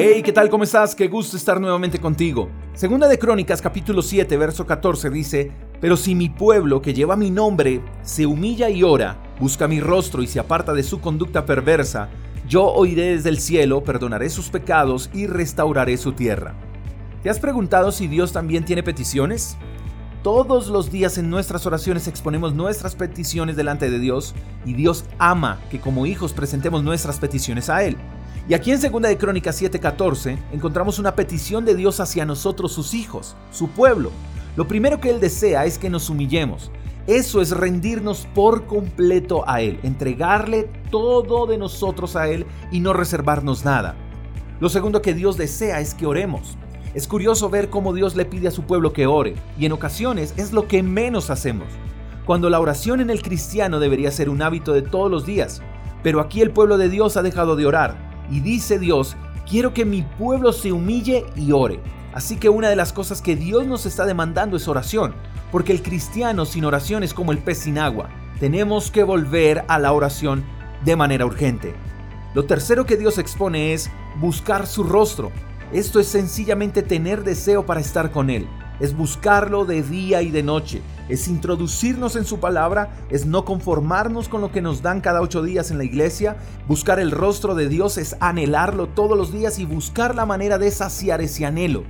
Hey, ¿qué tal? ¿Cómo estás? Qué gusto estar nuevamente contigo. Segunda de Crónicas, capítulo 7, verso 14 dice, Pero si mi pueblo que lleva mi nombre se humilla y ora, busca mi rostro y se aparta de su conducta perversa, yo oiré desde el cielo, perdonaré sus pecados y restauraré su tierra. ¿Te has preguntado si Dios también tiene peticiones? Todos los días en nuestras oraciones exponemos nuestras peticiones delante de Dios y Dios ama que como hijos presentemos nuestras peticiones a Él. Y aquí en 2 de Crónicas 7:14 encontramos una petición de Dios hacia nosotros sus hijos, su pueblo. Lo primero que Él desea es que nos humillemos. Eso es rendirnos por completo a Él, entregarle todo de nosotros a Él y no reservarnos nada. Lo segundo que Dios desea es que oremos. Es curioso ver cómo Dios le pide a su pueblo que ore, y en ocasiones es lo que menos hacemos. Cuando la oración en el cristiano debería ser un hábito de todos los días, pero aquí el pueblo de Dios ha dejado de orar, y dice Dios, quiero que mi pueblo se humille y ore. Así que una de las cosas que Dios nos está demandando es oración, porque el cristiano sin oración es como el pez sin agua. Tenemos que volver a la oración de manera urgente. Lo tercero que Dios expone es buscar su rostro. Esto es sencillamente tener deseo para estar con Él es buscarlo de día y de noche, es introducirnos en su palabra, es no conformarnos con lo que nos dan cada ocho días en la iglesia, buscar el rostro de Dios es anhelarlo todos los días y buscar la manera de saciar ese anhelo.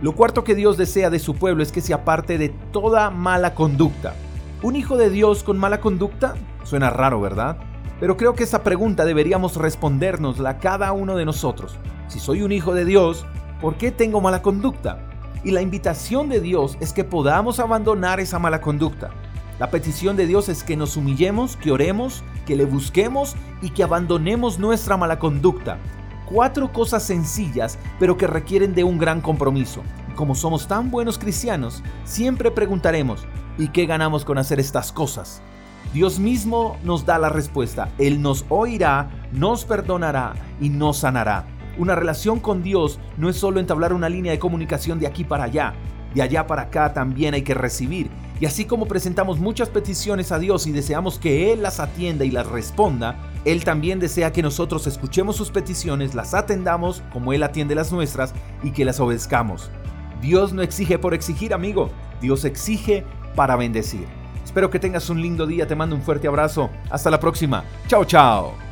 Lo cuarto que Dios desea de su pueblo es que se aparte de toda mala conducta. ¿Un hijo de Dios con mala conducta? Suena raro, ¿verdad? Pero creo que esa pregunta deberíamos respondérnosla cada uno de nosotros. Si soy un hijo de Dios, ¿por qué tengo mala conducta? Y la invitación de Dios es que podamos abandonar esa mala conducta. La petición de Dios es que nos humillemos, que oremos, que le busquemos y que abandonemos nuestra mala conducta. Cuatro cosas sencillas, pero que requieren de un gran compromiso. Como somos tan buenos cristianos, siempre preguntaremos, ¿y qué ganamos con hacer estas cosas? Dios mismo nos da la respuesta. Él nos oirá, nos perdonará y nos sanará. Una relación con Dios no es solo entablar una línea de comunicación de aquí para allá, de allá para acá también hay que recibir. Y así como presentamos muchas peticiones a Dios y deseamos que Él las atienda y las responda, Él también desea que nosotros escuchemos sus peticiones, las atendamos como Él atiende las nuestras y que las obedezcamos. Dios no exige por exigir, amigo. Dios exige para bendecir. Espero que tengas un lindo día. Te mando un fuerte abrazo. Hasta la próxima. Chao, chao.